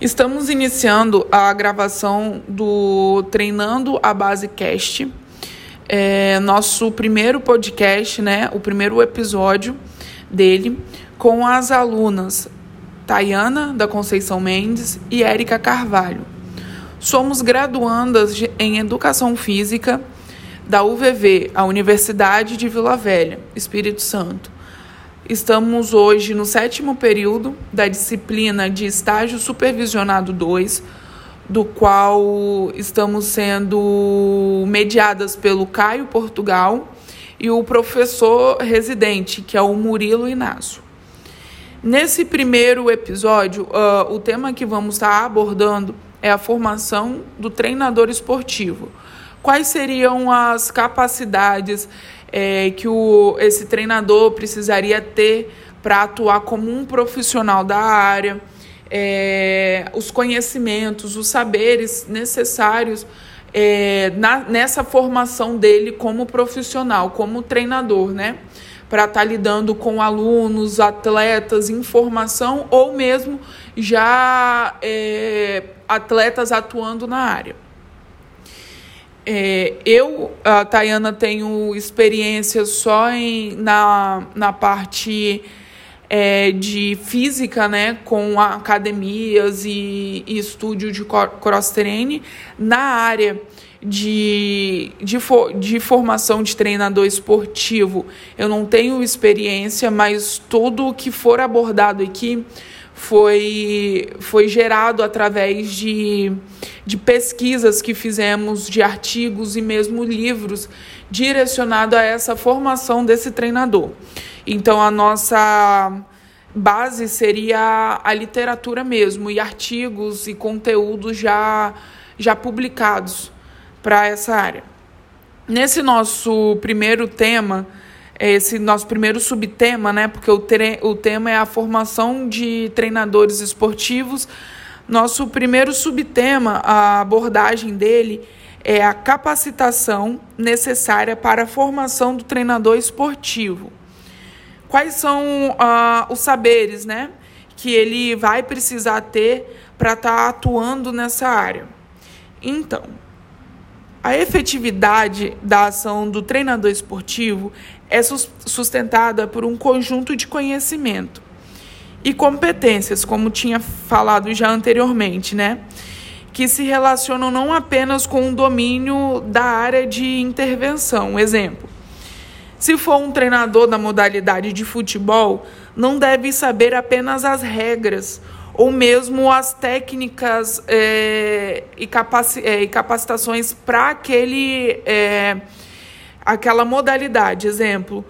Estamos iniciando a gravação do Treinando a Base Cast, é, nosso primeiro podcast, né? O primeiro episódio dele com as alunas Tayana da Conceição Mendes e Érica Carvalho. Somos graduandas em Educação Física da UVV, a Universidade de Vila Velha, Espírito Santo Estamos hoje no sétimo período da disciplina de estágio supervisionado 2, do qual estamos sendo mediadas pelo Caio Portugal e o professor residente, que é o Murilo Inácio. Nesse primeiro episódio, uh, o tema que vamos estar abordando é a formação do treinador esportivo. Quais seriam as capacidades é, que o, esse treinador precisaria ter para atuar como um profissional da área, é, os conhecimentos, os saberes necessários é, na, nessa formação dele como profissional, como treinador, né? Para estar tá lidando com alunos, atletas, informação ou mesmo já é, atletas atuando na área. É, eu, a Tayana, tenho experiência só em, na, na parte é, de física, né, com academias e, e estúdio de cross-training. Na área de, de, for, de formação de treinador esportivo, eu não tenho experiência, mas tudo o que for abordado aqui foi, foi gerado através de, de pesquisas que fizemos, de artigos e mesmo livros direcionado a essa formação desse treinador. Então, a nossa base seria a literatura mesmo, e artigos e conteúdos já, já publicados para essa área. Nesse nosso primeiro tema, esse nosso primeiro subtema, né? Porque o, tre o tema é a formação de treinadores esportivos. Nosso primeiro subtema, a abordagem dele é a capacitação necessária para a formação do treinador esportivo. Quais são uh, os saberes, né? Que ele vai precisar ter para estar tá atuando nessa área. Então, a efetividade da ação do treinador esportivo é sustentada por um conjunto de conhecimento e competências, como tinha falado já anteriormente, né? Que se relacionam não apenas com o domínio da área de intervenção. Exemplo: se for um treinador da modalidade de futebol, não deve saber apenas as regras ou mesmo as técnicas é, e, capaci é, e, capacitações para aquele é, aquela modalidade. Exemplo,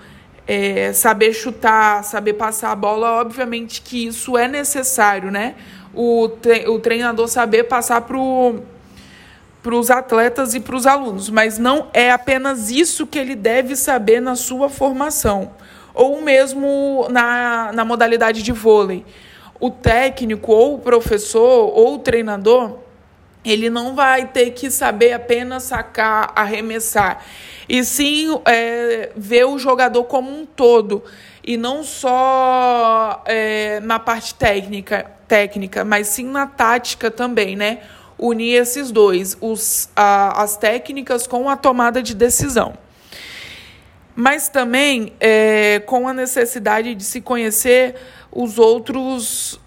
é, saber chutar, saber passar a bola, obviamente que isso é necessário, né? O, tre o treinador saber passar para os atletas e para os alunos, mas não é apenas isso que ele deve saber na sua formação, ou mesmo na, na modalidade de vôlei o técnico ou o professor ou o treinador, ele não vai ter que saber apenas sacar, arremessar, e sim é, ver o jogador como um todo e não só é, na parte técnica, técnica, mas sim na tática também, né? Unir esses dois, os, a, as técnicas com a tomada de decisão. Mas também é, com a necessidade de se conhecer os outros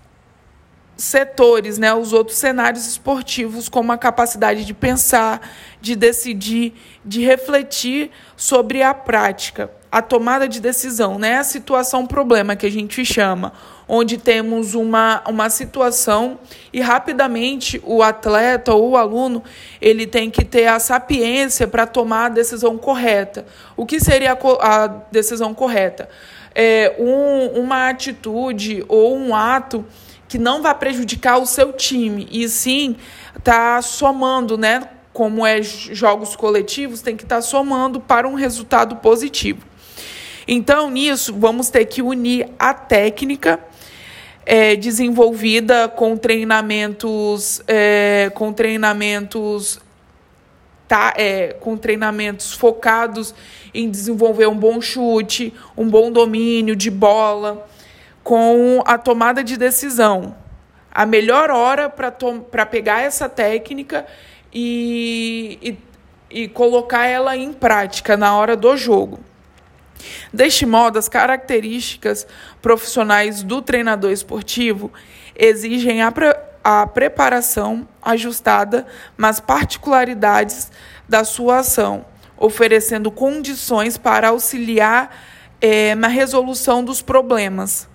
setores, né, os outros cenários esportivos, como a capacidade de pensar, de decidir, de refletir sobre a prática, a tomada de decisão, né, a situação problema que a gente chama, onde temos uma, uma situação e rapidamente o atleta ou o aluno ele tem que ter a sapiência para tomar a decisão correta. O que seria a, a decisão correta? é, um, uma atitude ou um ato que não vai prejudicar o seu time, e sim tá somando, né? Como é jogos coletivos, tem que estar tá somando para um resultado positivo. Então, nisso, vamos ter que unir a técnica é, desenvolvida com treinamentos, é, com treinamentos tá, é, com treinamentos focados em desenvolver um bom chute, um bom domínio de bola, com a tomada de decisão, a melhor hora para pegar essa técnica e, e, e colocar ela em prática na hora do jogo. Deste modo, as características profissionais do treinador esportivo exigem a, pre a preparação ajustada, mas particularidades da sua ação, oferecendo condições para auxiliar é, na resolução dos problemas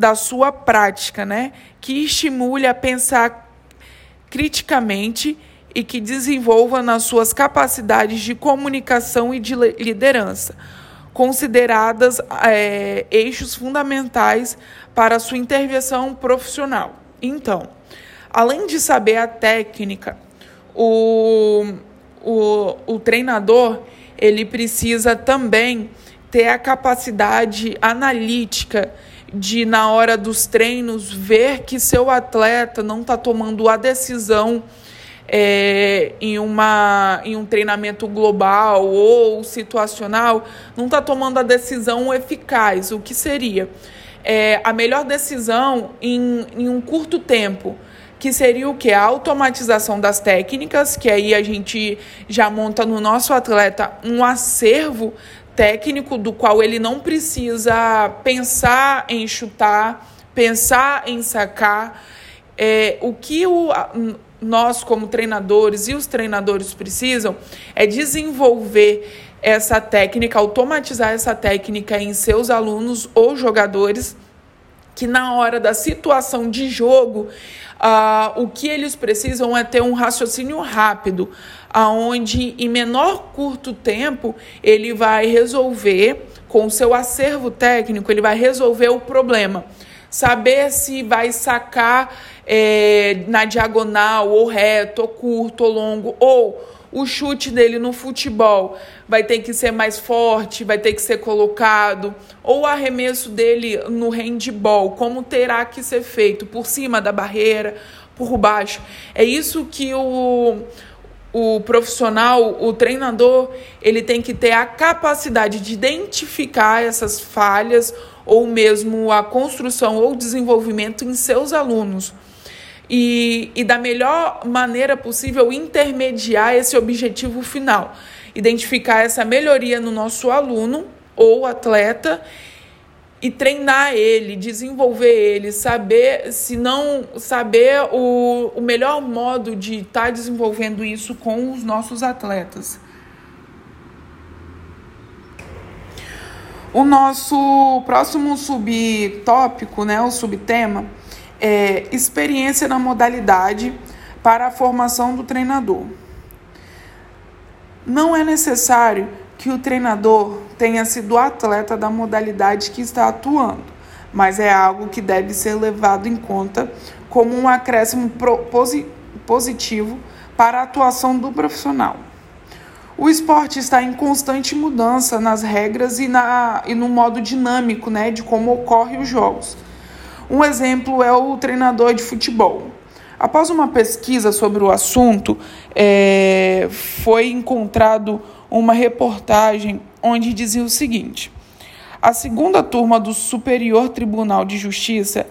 da sua prática, né? Que estimule a pensar criticamente e que desenvolva nas suas capacidades de comunicação e de liderança, consideradas é, eixos fundamentais para a sua intervenção profissional. Então, além de saber a técnica, o, o, o treinador ele precisa também ter a capacidade analítica de, na hora dos treinos, ver que seu atleta não está tomando a decisão é, em, uma, em um treinamento global ou situacional, não está tomando a decisão eficaz. O que seria? É, a melhor decisão em, em um curto tempo que seria o que? A automatização das técnicas, que aí a gente já monta no nosso atleta um acervo técnico do qual ele não precisa pensar em chutar, pensar em sacar. É, o que o, nós, como treinadores e os treinadores precisam é desenvolver essa técnica, automatizar essa técnica em seus alunos ou jogadores, que na hora da situação de jogo, uh, o que eles precisam é ter um raciocínio rápido aonde em menor curto tempo ele vai resolver com o seu acervo técnico, ele vai resolver o problema. Saber se vai sacar é, na diagonal, ou reto, ou curto, ou longo, ou o chute dele no futebol vai ter que ser mais forte, vai ter que ser colocado, ou o arremesso dele no handball, como terá que ser feito, por cima da barreira, por baixo. É isso que o o profissional, o treinador, ele tem que ter a capacidade de identificar essas falhas ou mesmo a construção ou desenvolvimento em seus alunos. E, e da melhor maneira possível intermediar esse objetivo final. Identificar essa melhoria no nosso aluno ou atleta e treinar ele, desenvolver ele, saber, se não saber o, o melhor modo de estar tá desenvolvendo isso com os nossos atletas. O nosso próximo subtópico, né, o subtema, é experiência na modalidade para a formação do treinador. Não é necessário que o treinador tenha sido atleta da modalidade que está atuando, mas é algo que deve ser levado em conta como um acréscimo positivo para a atuação do profissional. O esporte está em constante mudança nas regras e, na, e no modo dinâmico né, de como ocorrem os jogos. Um exemplo é o treinador de futebol. Após uma pesquisa sobre o assunto, é, foi encontrado uma reportagem onde dizia o seguinte: a segunda turma do Superior Tribunal de Justiça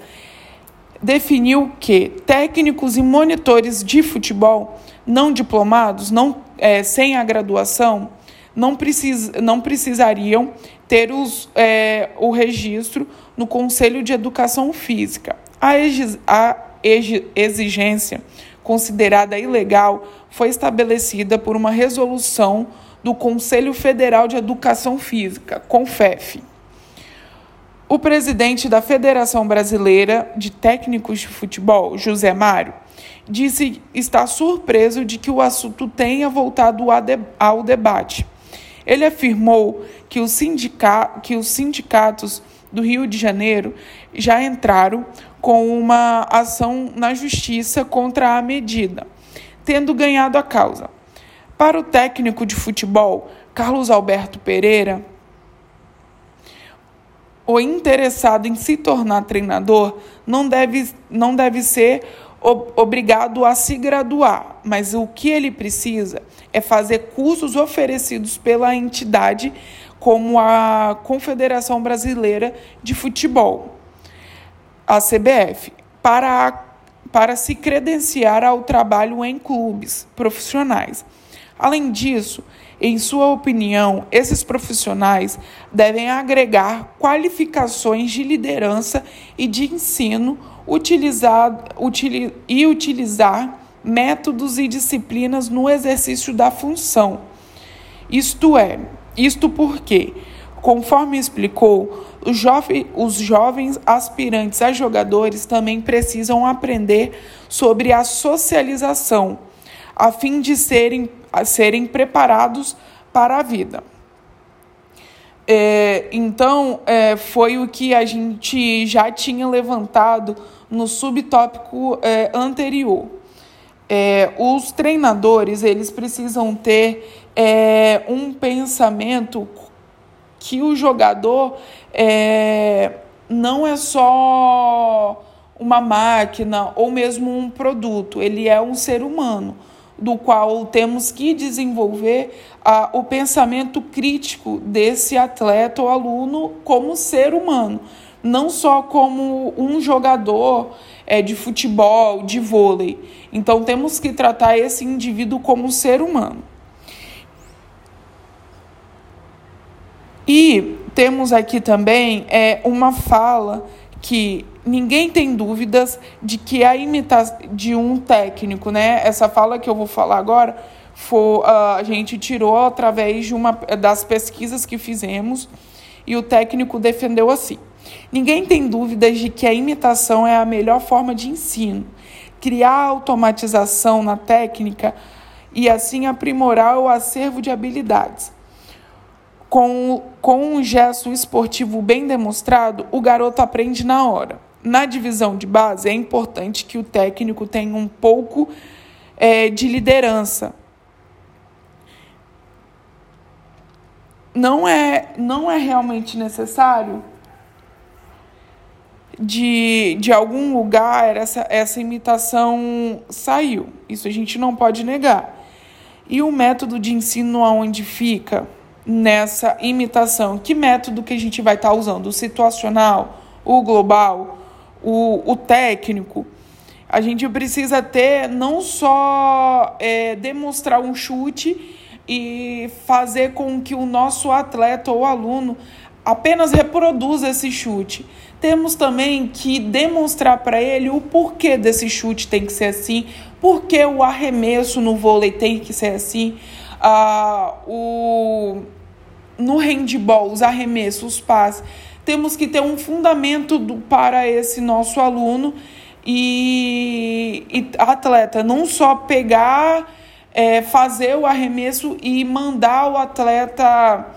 definiu que técnicos e monitores de futebol não diplomados, não, é, sem a graduação, não, precis, não precisariam ter os, é, o registro no Conselho de Educação Física. A, a exigência considerada ilegal foi estabelecida por uma resolução do Conselho Federal de Educação Física, CONFEF. O presidente da Federação Brasileira de Técnicos de Futebol, José Mário, disse estar surpreso de que o assunto tenha voltado ao debate. Ele afirmou que, sindica que os sindicatos do Rio de Janeiro já entraram com uma ação na justiça contra a medida, tendo ganhado a causa. Para o técnico de futebol, Carlos Alberto Pereira, o interessado em se tornar treinador não deve, não deve ser obrigado a se graduar, mas o que ele precisa é fazer cursos oferecidos pela entidade, como a Confederação Brasileira de Futebol, a CBF, para para se credenciar ao trabalho em clubes profissionais. Além disso, em sua opinião, esses profissionais devem agregar qualificações de liderança e de ensino utilizar, util, e utilizar métodos e disciplinas no exercício da função. Isto é, isto porque, conforme explicou, os, jovem, os jovens aspirantes a jogadores também precisam aprender sobre a socialização, a fim de serem a serem preparados para a vida. É, então, é, foi o que a gente já tinha levantado no subtópico é, anterior. É, os treinadores eles precisam ter é, um pensamento que o jogador é, não é só uma máquina ou mesmo um produto, ele é um ser humano do qual temos que desenvolver ah, o pensamento crítico desse atleta ou aluno como ser humano, não só como um jogador é, de futebol, de vôlei. Então temos que tratar esse indivíduo como ser humano. E temos aqui também é, uma fala que ninguém tem dúvidas de que a imitação de um técnico, né? Essa fala que eu vou falar agora, foi, uh, a gente tirou através de uma das pesquisas que fizemos e o técnico defendeu assim. Ninguém tem dúvidas de que a imitação é a melhor forma de ensino. Criar automatização na técnica e assim aprimorar o acervo de habilidades. Com, com um gesto esportivo bem demonstrado, o garoto aprende na hora. Na divisão de base, é importante que o técnico tenha um pouco é, de liderança. Não é, não é realmente necessário de, de algum lugar essa, essa imitação saiu. Isso a gente não pode negar. E o método de ensino aonde fica? Nessa imitação. Que método que a gente vai estar tá usando? O situacional, o global, o, o técnico? A gente precisa ter não só é, demonstrar um chute e fazer com que o nosso atleta ou aluno apenas reproduza esse chute. Temos também que demonstrar para ele o porquê desse chute tem que ser assim, porque o arremesso no vôlei tem que ser assim, ah, o no handball, os arremessos, os passes, temos que ter um fundamento do, para esse nosso aluno e, e atleta, não só pegar, é, fazer o arremesso e mandar o atleta,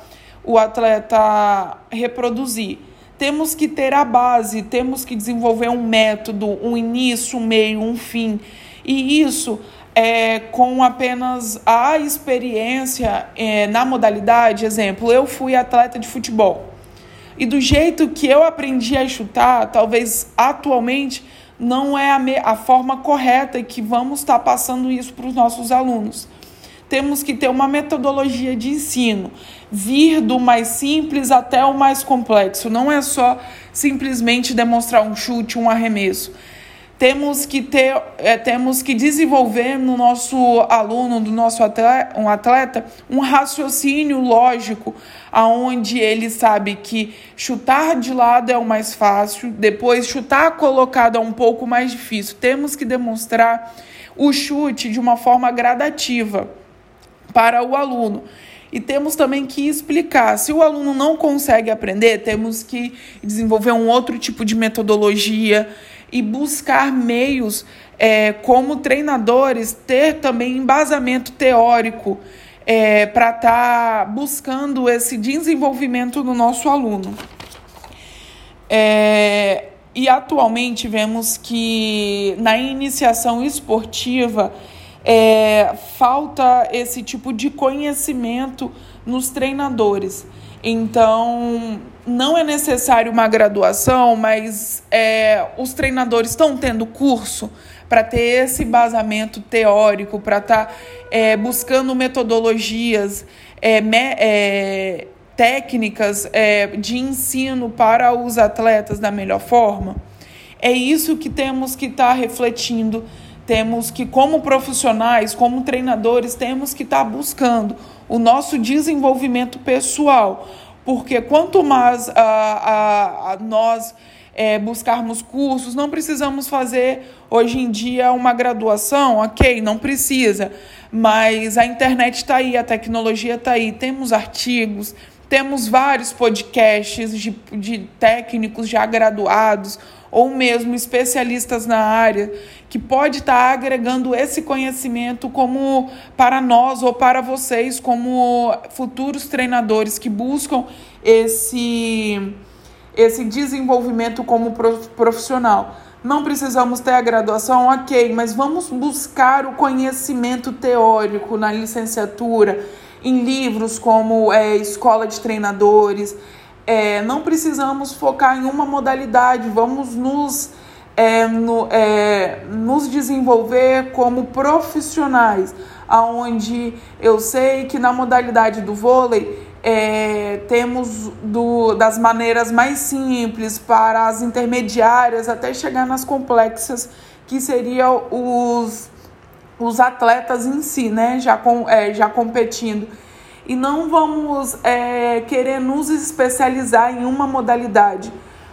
o atleta reproduzir. Temos que ter a base, temos que desenvolver um método, um início, um meio, um fim. E isso é, com apenas a experiência é, na modalidade, exemplo, eu fui atleta de futebol. E do jeito que eu aprendi a chutar, talvez atualmente não é a, me, a forma correta que vamos estar passando isso para os nossos alunos. Temos que ter uma metodologia de ensino, vir do mais simples até o mais complexo. Não é só simplesmente demonstrar um chute, um arremesso temos que ter, é, temos que desenvolver no nosso aluno, do nosso atleta, um atleta, um raciocínio lógico, aonde ele sabe que chutar de lado é o mais fácil, depois chutar colocado é um pouco mais difícil. Temos que demonstrar o chute de uma forma gradativa para o aluno. E temos também que explicar. Se o aluno não consegue aprender, temos que desenvolver um outro tipo de metodologia e buscar meios, é, como treinadores, ter também embasamento teórico é, para estar tá buscando esse desenvolvimento no nosso aluno. É, e atualmente vemos que na iniciação esportiva é, falta esse tipo de conhecimento nos treinadores. Então, não é necessário uma graduação, mas é, os treinadores estão tendo curso para ter esse embasamento teórico, para estar tá, é, buscando metodologias, é, me, é, técnicas é, de ensino para os atletas da melhor forma. É isso que temos que estar tá refletindo, temos que, como profissionais, como treinadores, temos que estar tá buscando o nosso desenvolvimento pessoal. Porque quanto mais a, a, a nós é, buscarmos cursos, não precisamos fazer hoje em dia uma graduação, ok, não precisa, mas a internet está aí, a tecnologia está aí, temos artigos, temos vários podcasts de, de técnicos já graduados ou mesmo especialistas na área que pode estar tá agregando esse conhecimento como para nós ou para vocês como futuros treinadores que buscam esse esse desenvolvimento como profissional. Não precisamos ter a graduação, ok, mas vamos buscar o conhecimento teórico na licenciatura, em livros como é, Escola de Treinadores. É, não precisamos focar em uma modalidade, vamos nos, é, no, é, nos desenvolver como profissionais, aonde eu sei que na modalidade do vôlei é, temos do, das maneiras mais simples para as intermediárias até chegar nas complexas, que seriam os, os atletas em si, né? Já, com, é, já competindo. E não vamos é, querer nos especializar em uma modalidade.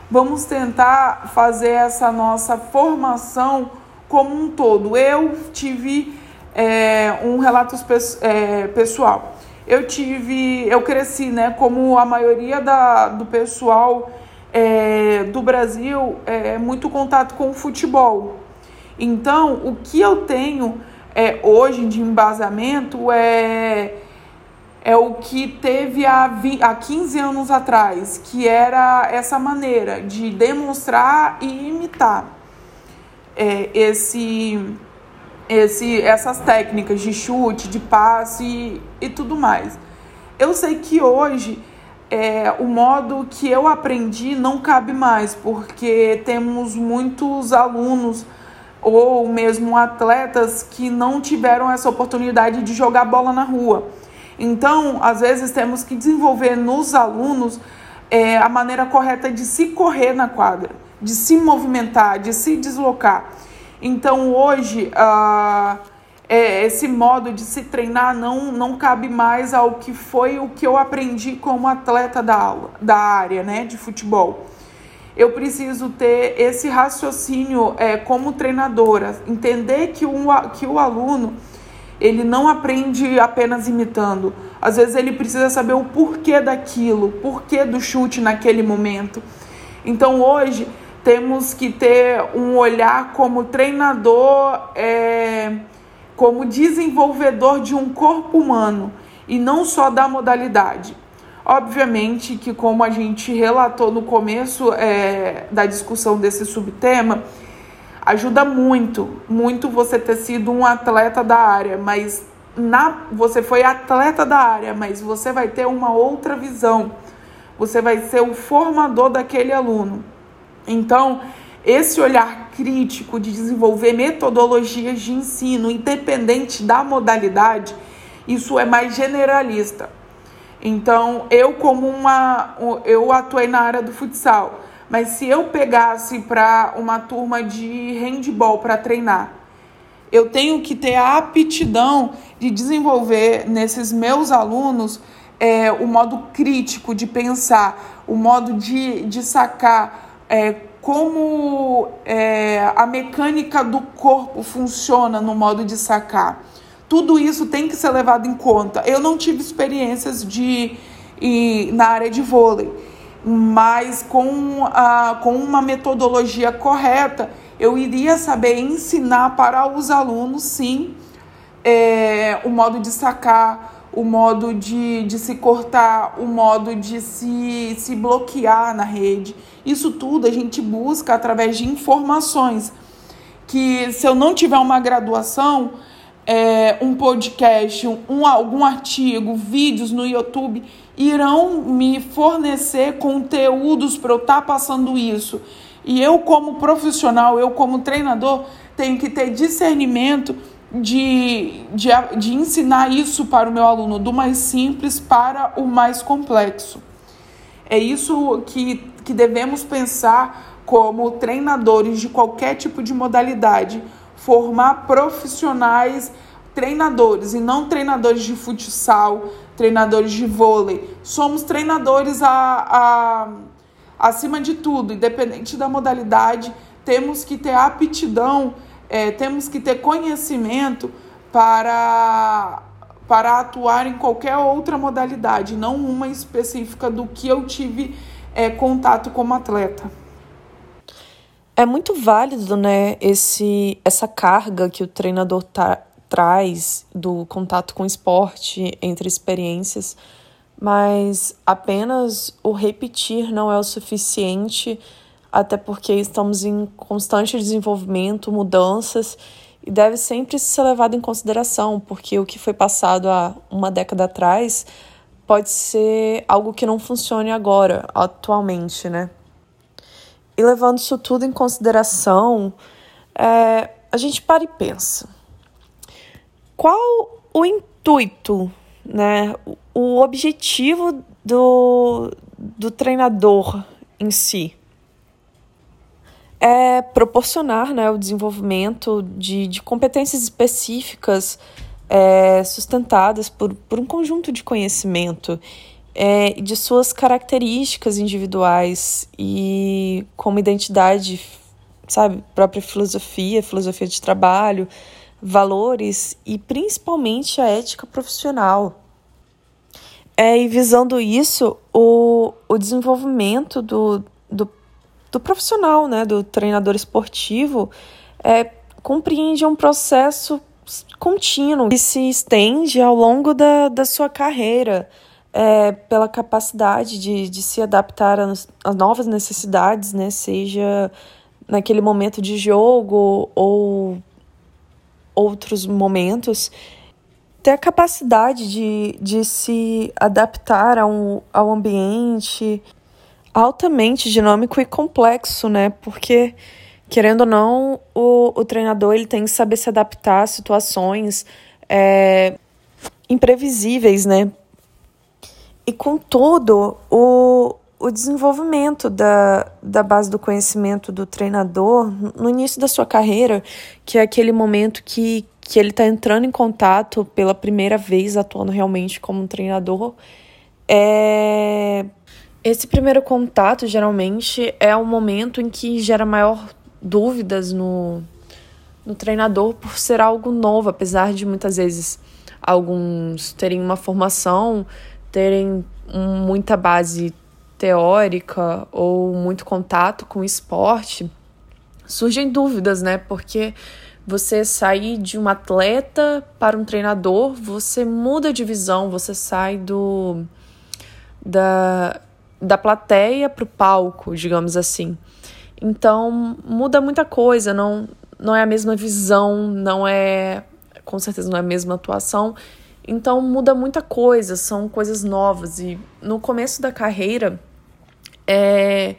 Vamos tentar fazer essa nossa formação como um todo. Eu tive é, um relato é, pessoal eu tive, eu cresci, né, como a maioria da, do pessoal é, do Brasil, é muito contato com o futebol. Então, o que eu tenho é, hoje de embasamento é, é o que teve há, há 15 anos atrás, que era essa maneira de demonstrar e imitar é, esse esse, essas técnicas de chute, de passe e, e tudo mais. Eu sei que hoje é, o modo que eu aprendi não cabe mais, porque temos muitos alunos ou mesmo atletas que não tiveram essa oportunidade de jogar bola na rua. Então, às vezes, temos que desenvolver nos alunos é, a maneira correta de se correr na quadra, de se movimentar, de se deslocar. Então hoje uh, é, esse modo de se treinar não, não cabe mais ao que foi o que eu aprendi como atleta da aula, da área né, de futebol. Eu preciso ter esse raciocínio é, como treinadora, entender que, um, que o aluno ele não aprende apenas imitando. Às vezes ele precisa saber o porquê daquilo, o porquê do chute naquele momento. Então hoje temos que ter um olhar como treinador, é, como desenvolvedor de um corpo humano e não só da modalidade. Obviamente que, como a gente relatou no começo é, da discussão desse subtema, ajuda muito, muito você ter sido um atleta da área, mas na, você foi atleta da área, mas você vai ter uma outra visão. Você vai ser o formador daquele aluno. Então, esse olhar crítico de desenvolver metodologias de ensino, independente da modalidade, isso é mais generalista. Então, eu como uma eu atuei na área do futsal, mas se eu pegasse para uma turma de handball para treinar, eu tenho que ter a aptidão de desenvolver nesses meus alunos é, o modo crítico de pensar, o modo de, de sacar é, como é, a mecânica do corpo funciona no modo de sacar. Tudo isso tem que ser levado em conta. Eu não tive experiências de e, na área de vôlei, mas com, a, com uma metodologia correta, eu iria saber ensinar para os alunos, sim, é, o modo de sacar, o modo de, de se cortar, o modo de se, se bloquear na rede. Isso tudo a gente busca através de informações. Que se eu não tiver uma graduação, é, um podcast, um, algum artigo, vídeos no YouTube irão me fornecer conteúdos para eu estar tá passando isso. E eu, como profissional, eu, como treinador, tenho que ter discernimento de, de, de ensinar isso para o meu aluno, do mais simples para o mais complexo. É isso que, que devemos pensar como treinadores de qualquer tipo de modalidade, formar profissionais treinadores e não treinadores de futsal, treinadores de vôlei. Somos treinadores a, a, acima de tudo, independente da modalidade, temos que ter aptidão, é, temos que ter conhecimento para, para atuar em qualquer outra modalidade, não uma específica do que eu tive é, contato como atleta. É muito válido, né, esse, essa carga que o treinador tá, traz do contato com esporte, entre experiências, mas apenas o repetir não é o suficiente, até porque estamos em constante desenvolvimento, mudanças, e deve sempre ser levado em consideração, porque o que foi passado há uma década atrás pode ser algo que não funcione agora, atualmente, né? E levando isso tudo em consideração, é, a gente para e pensa qual o intuito, né, o objetivo do, do treinador em si? É proporcionar né, o desenvolvimento de, de competências específicas é, sustentadas por, por um conjunto de conhecimento é, de suas características individuais e como identidade, sabe, própria filosofia, filosofia de trabalho, valores e principalmente a ética profissional. É, e visando isso, o, o desenvolvimento do, do, do profissional, né, do treinador esportivo, é, compreende um processo contínuo que se estende ao longo da, da sua carreira, é, pela capacidade de, de se adaptar às, novas necessidades, né, seja naquele momento de jogo ou outros momentos, ter a capacidade de, de se adaptar ao, ao ambiente altamente dinâmico e complexo, né? Porque, querendo ou não, o, o treinador ele tem que saber se adaptar a situações é, imprevisíveis, né? E, contudo, o, o desenvolvimento da, da base do conhecimento do treinador no início da sua carreira, que é aquele momento que, que ele está entrando em contato pela primeira vez, atuando realmente como um treinador, é... esse primeiro contato geralmente é o momento em que gera maior dúvidas no, no treinador por ser algo novo, apesar de muitas vezes alguns terem uma formação, terem muita base teórica ou muito contato com esporte, surgem dúvidas, né? Porque você sair de um atleta para um treinador, você muda de visão, você sai do da, da plateia para o palco, digamos assim. Então muda muita coisa, não, não é a mesma visão, não é com certeza não é a mesma atuação. Então muda muita coisa, são coisas novas e no começo da carreira é,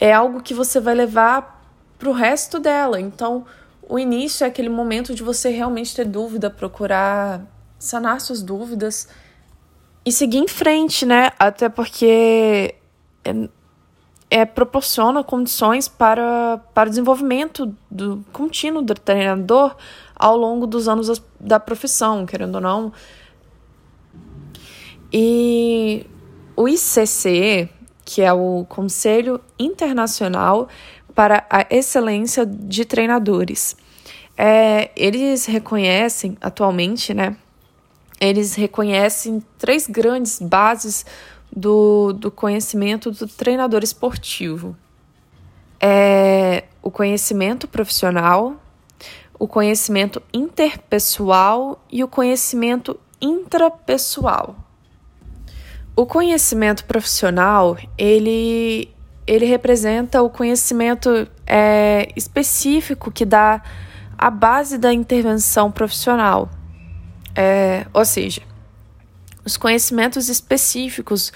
é algo que você vai levar para o resto dela. Então, o início é aquele momento de você realmente ter dúvida, procurar sanar suas dúvidas e seguir em frente, né? Até porque é, é, proporciona condições para, para o desenvolvimento do contínuo do treinador ao longo dos anos da profissão, querendo ou não. E o ICC, que é o Conselho Internacional para a Excelência de Treinadores. É, eles reconhecem atualmente, né? Eles reconhecem três grandes bases do, do conhecimento do treinador esportivo. É o conhecimento profissional, o conhecimento interpessoal e o conhecimento intrapessoal. O conhecimento profissional, ele, ele representa o conhecimento é, específico que dá a base da intervenção profissional. É, ou seja, os conhecimentos específicos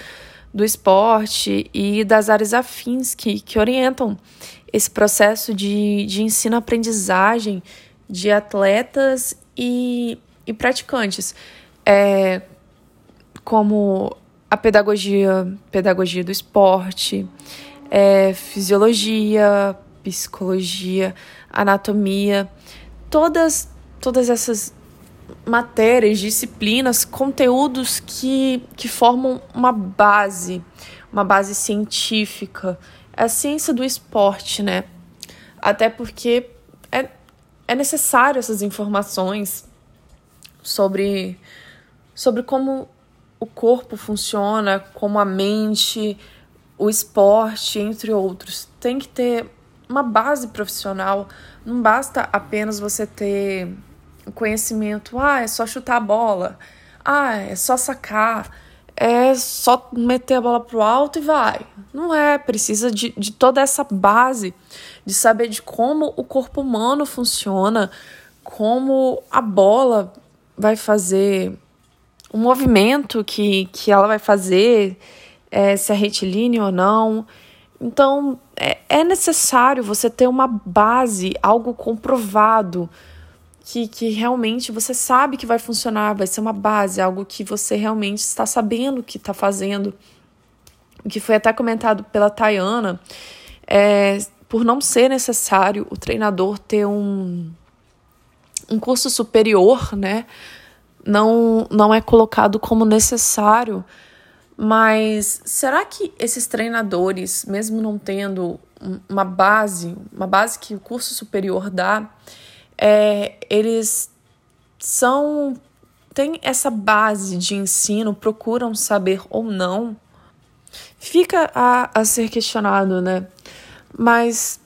do esporte e das áreas afins que, que orientam esse processo de, de ensino-aprendizagem de atletas e, e praticantes. É, como a pedagogia, pedagogia do esporte, é, fisiologia, psicologia, anatomia, todas, todas essas matérias, disciplinas, conteúdos que, que formam uma base, uma base científica. É a ciência do esporte, né? Até porque é, é necessário essas informações sobre, sobre como o corpo funciona, como a mente, o esporte, entre outros. Tem que ter uma base profissional. Não basta apenas você ter conhecimento. Ah, é só chutar a bola. Ah, é só sacar. É só meter a bola pro alto e vai. Não é. Precisa de, de toda essa base, de saber de como o corpo humano funciona, como a bola vai fazer o movimento que, que ela vai fazer, é, se é retilíneo ou não. Então, é, é necessário você ter uma base, algo comprovado, que, que realmente você sabe que vai funcionar, vai ser uma base, algo que você realmente está sabendo que está fazendo. Que foi até comentado pela Tayana, é, por não ser necessário o treinador ter um, um curso superior, né? Não, não é colocado como necessário mas será que esses treinadores, mesmo não tendo uma base, uma base que o curso superior dá, é, eles são têm essa base de ensino, procuram saber ou não? Fica a, a ser questionado, né? Mas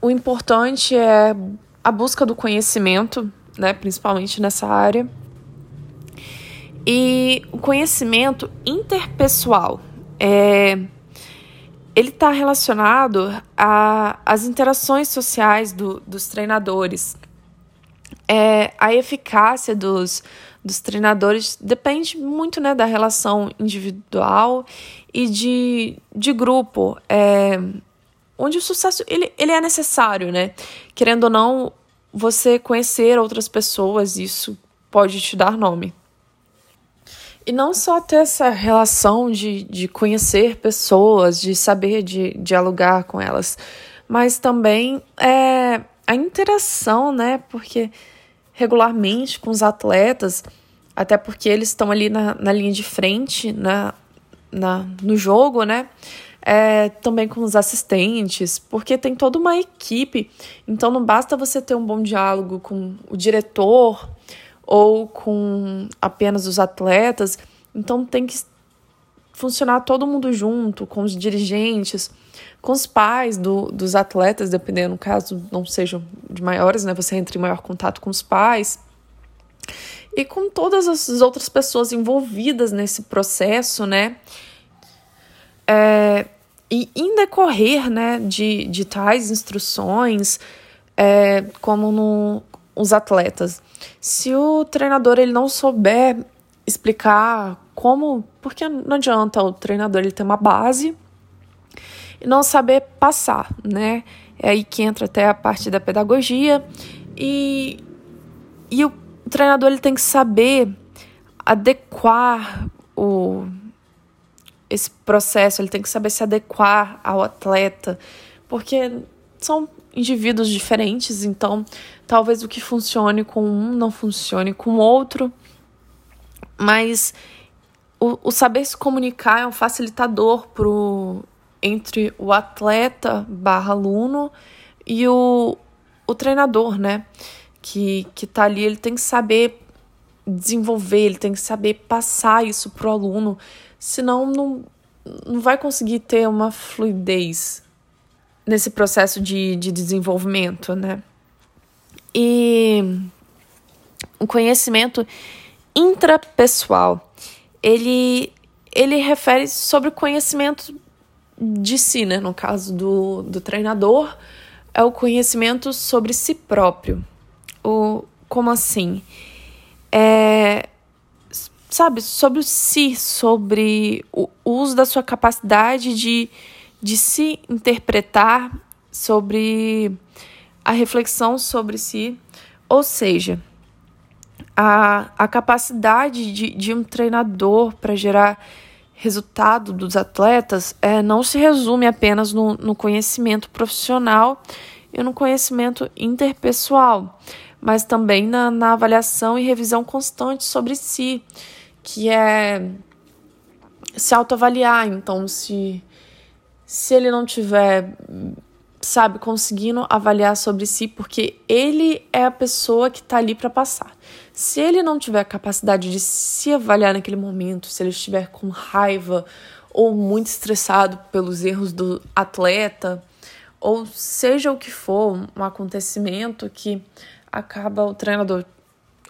o importante é a busca do conhecimento, né? Principalmente nessa área e o conhecimento interpessoal é, ele está relacionado às interações sociais do, dos treinadores. É, a eficácia dos, dos treinadores depende muito né, da relação individual e de, de grupo, é, onde o sucesso ele, ele é necessário, né? Querendo ou não, você conhecer outras pessoas, isso pode te dar nome. E não só ter essa relação de, de conhecer pessoas, de saber de dialogar com elas, mas também é, a interação, né? Porque regularmente com os atletas, até porque eles estão ali na, na linha de frente, na, na, no jogo, né? É, também com os assistentes, porque tem toda uma equipe. Então não basta você ter um bom diálogo com o diretor ou com apenas os atletas. Então tem que funcionar todo mundo junto, com os dirigentes, com os pais do, dos atletas, dependendo, caso não sejam de maiores, né? Você entra em maior contato com os pais. E com todas as outras pessoas envolvidas nesse processo, né? É, e em decorrer né, de, de tais instruções, é, como no, os atletas. Se o treinador ele não souber explicar como, porque não adianta o treinador ele ter uma base e não saber passar, né? É aí que entra até a parte da pedagogia e, e o treinador ele tem que saber adequar o esse processo, ele tem que saber se adequar ao atleta, porque são indivíduos diferentes, então talvez o que funcione com um não funcione com outro, mas o, o saber se comunicar é um facilitador pro, entre o atleta barra aluno e o, o treinador, né? Que, que tá ali, ele tem que saber desenvolver, ele tem que saber passar isso pro aluno, senão não, não vai conseguir ter uma fluidez nesse processo de, de desenvolvimento, né? E o conhecimento intrapessoal, ele, ele refere sobre o conhecimento de si, né? No caso do, do treinador, é o conhecimento sobre si próprio. O, como assim? É, sabe, sobre o si, sobre o uso da sua capacidade de de se interpretar sobre a reflexão sobre si, ou seja, a, a capacidade de, de um treinador para gerar resultado dos atletas é, não se resume apenas no, no conhecimento profissional e no conhecimento interpessoal, mas também na, na avaliação e revisão constante sobre si, que é se autoavaliar. Então, se, se ele não tiver sabe, conseguindo avaliar sobre si, porque ele é a pessoa que está ali para passar. Se ele não tiver capacidade de se avaliar naquele momento, se ele estiver com raiva ou muito estressado pelos erros do atleta, ou seja o que for, um acontecimento que acaba o treinador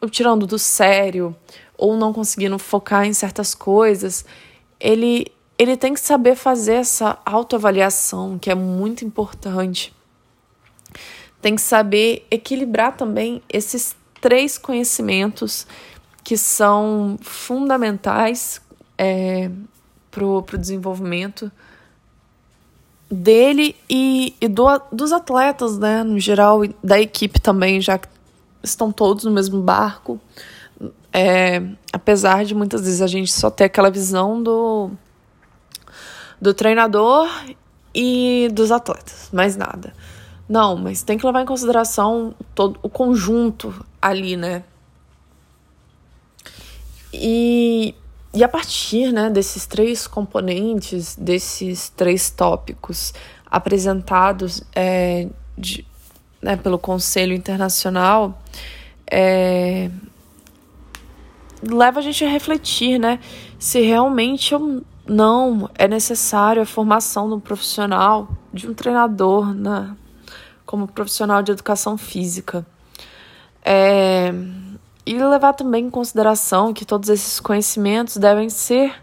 o tirando do sério ou não conseguindo focar em certas coisas, ele ele tem que saber fazer essa autoavaliação, que é muito importante. Tem que saber equilibrar também esses três conhecimentos que são fundamentais é, para o desenvolvimento dele e, e do, dos atletas, né, no geral, e da equipe também, já que estão todos no mesmo barco. É, apesar de muitas vezes a gente só ter aquela visão do do treinador e dos atletas, mais nada. Não, mas tem que levar em consideração todo o conjunto ali, né? E, e a partir né, desses três componentes, desses três tópicos apresentados é, de, né, pelo Conselho Internacional, é, leva a gente a refletir, né? Se realmente eu não é necessário a formação de um profissional, de um treinador, né, como profissional de educação física. É, e levar também em consideração que todos esses conhecimentos devem ser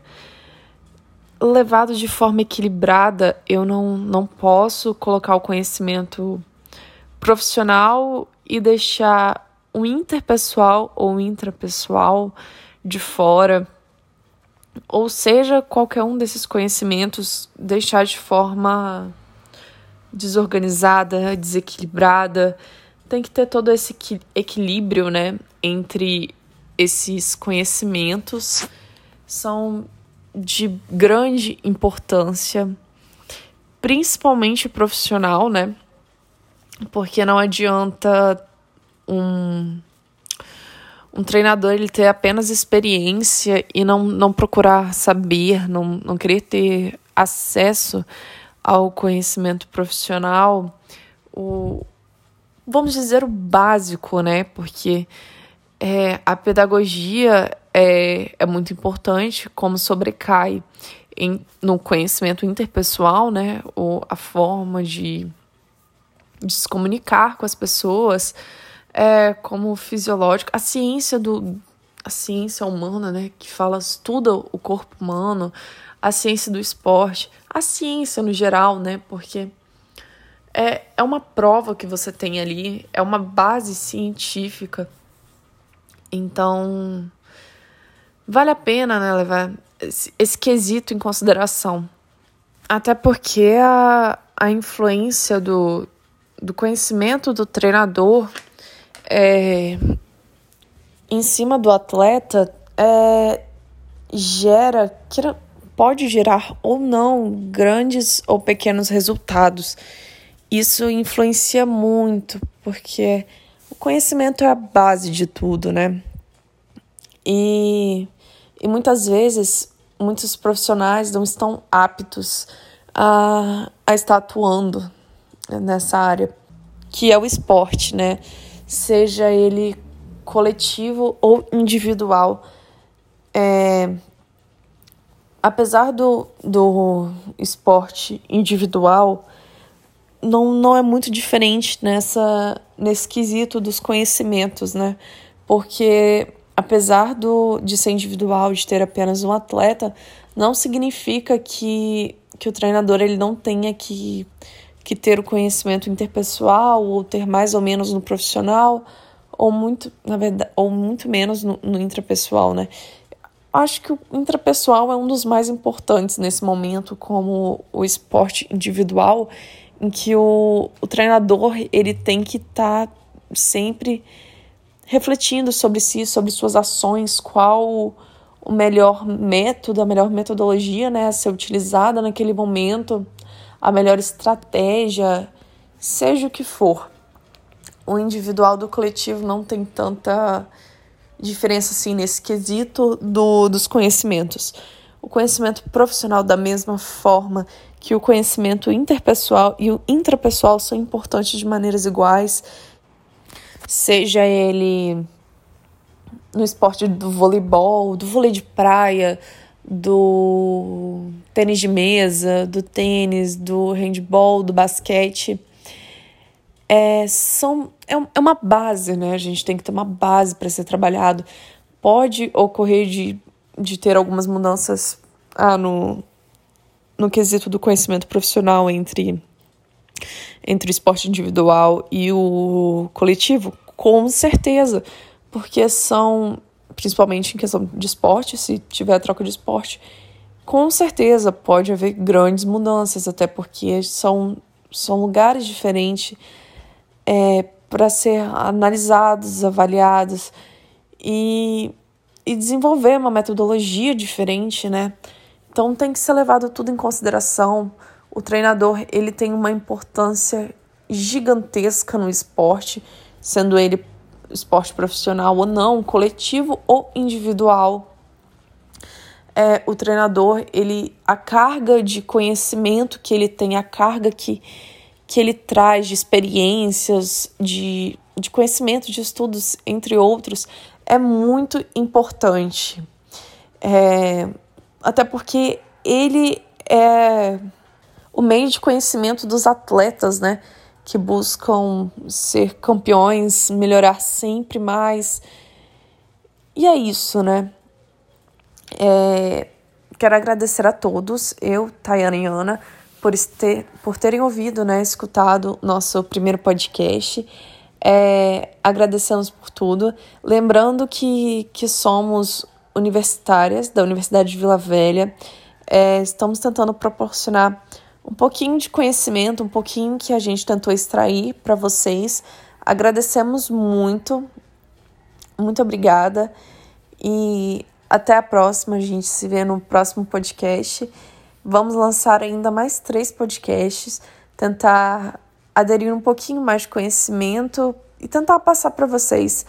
levados de forma equilibrada. Eu não, não posso colocar o conhecimento profissional e deixar o interpessoal ou intrapessoal de fora ou seja, qualquer um desses conhecimentos deixar de forma desorganizada, desequilibrada, tem que ter todo esse equilíbrio, né, entre esses conhecimentos são de grande importância, principalmente profissional, né? Porque não adianta um um treinador ele ter apenas experiência e não, não procurar saber, não, não querer ter acesso ao conhecimento profissional, o, vamos dizer o básico, né? Porque é, a pedagogia é, é muito importante, como sobrecai em, no conhecimento interpessoal, né? Ou a forma de, de se comunicar com as pessoas é, como fisiológico. A ciência do a ciência humana, né, que fala estuda o corpo humano, a ciência do esporte, a ciência no geral, né, porque é, é uma prova que você tem ali, é uma base científica. Então, vale a pena, né, levar esse, esse quesito em consideração. Até porque a, a influência do, do conhecimento do treinador é, em cima do atleta é, gera, pode gerar ou não grandes ou pequenos resultados. Isso influencia muito, porque o conhecimento é a base de tudo, né? E, e muitas vezes muitos profissionais não estão aptos a, a estar atuando nessa área, que é o esporte, né? Seja ele coletivo ou individual. É, apesar do, do esporte individual, não, não é muito diferente nessa, nesse quesito dos conhecimentos, né? Porque apesar do, de ser individual, de ter apenas um atleta, não significa que, que o treinador ele não tenha que que ter o conhecimento interpessoal ou ter mais ou menos no profissional ou muito, na verdade, ou muito menos no, no intrapessoal, né? Acho que o intrapessoal é um dos mais importantes nesse momento, como o esporte individual, em que o, o treinador ele tem que estar tá sempre refletindo sobre si, sobre suas ações, qual o melhor método, a melhor metodologia né, a ser utilizada naquele momento, a melhor estratégia, seja o que for. O individual do coletivo não tem tanta diferença assim nesse quesito do, dos conhecimentos. O conhecimento profissional, da mesma forma que o conhecimento interpessoal e o intrapessoal são importantes de maneiras iguais, seja ele no esporte do voleibol, do vôlei de praia, do tênis de mesa, do tênis, do handball, do basquete. É, são, é, é uma base, né? A gente tem que ter uma base para ser trabalhado. Pode ocorrer de, de ter algumas mudanças ah, no, no quesito do conhecimento profissional entre, entre o esporte individual e o coletivo? Com certeza porque são, principalmente em questão de esporte, se tiver troca de esporte, com certeza pode haver grandes mudanças, até porque são, são lugares diferentes é, para ser analisados, avaliados e, e desenvolver uma metodologia diferente, né? Então tem que ser levado tudo em consideração. O treinador ele tem uma importância gigantesca no esporte, sendo ele esporte profissional ou não, coletivo ou individual. É, o treinador, ele a carga de conhecimento que ele tem, a carga que, que ele traz de experiências, de, de conhecimento, de estudos, entre outros, é muito importante. É, até porque ele é o meio de conhecimento dos atletas, né? Que buscam ser campeões, melhorar sempre mais. E é isso, né? É, quero agradecer a todos, eu, Tayana e Ana, por, ter, por terem ouvido, né, escutado nosso primeiro podcast. É, agradecemos por tudo. Lembrando que, que somos universitárias da Universidade de Vila Velha. É, estamos tentando proporcionar um pouquinho de conhecimento, um pouquinho que a gente tentou extrair para vocês. Agradecemos muito, muito obrigada e até a próxima. A gente se vê no próximo podcast. Vamos lançar ainda mais três podcasts, tentar aderir um pouquinho mais de conhecimento e tentar passar para vocês.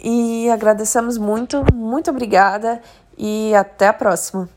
E agradecemos muito, muito obrigada e até a próxima.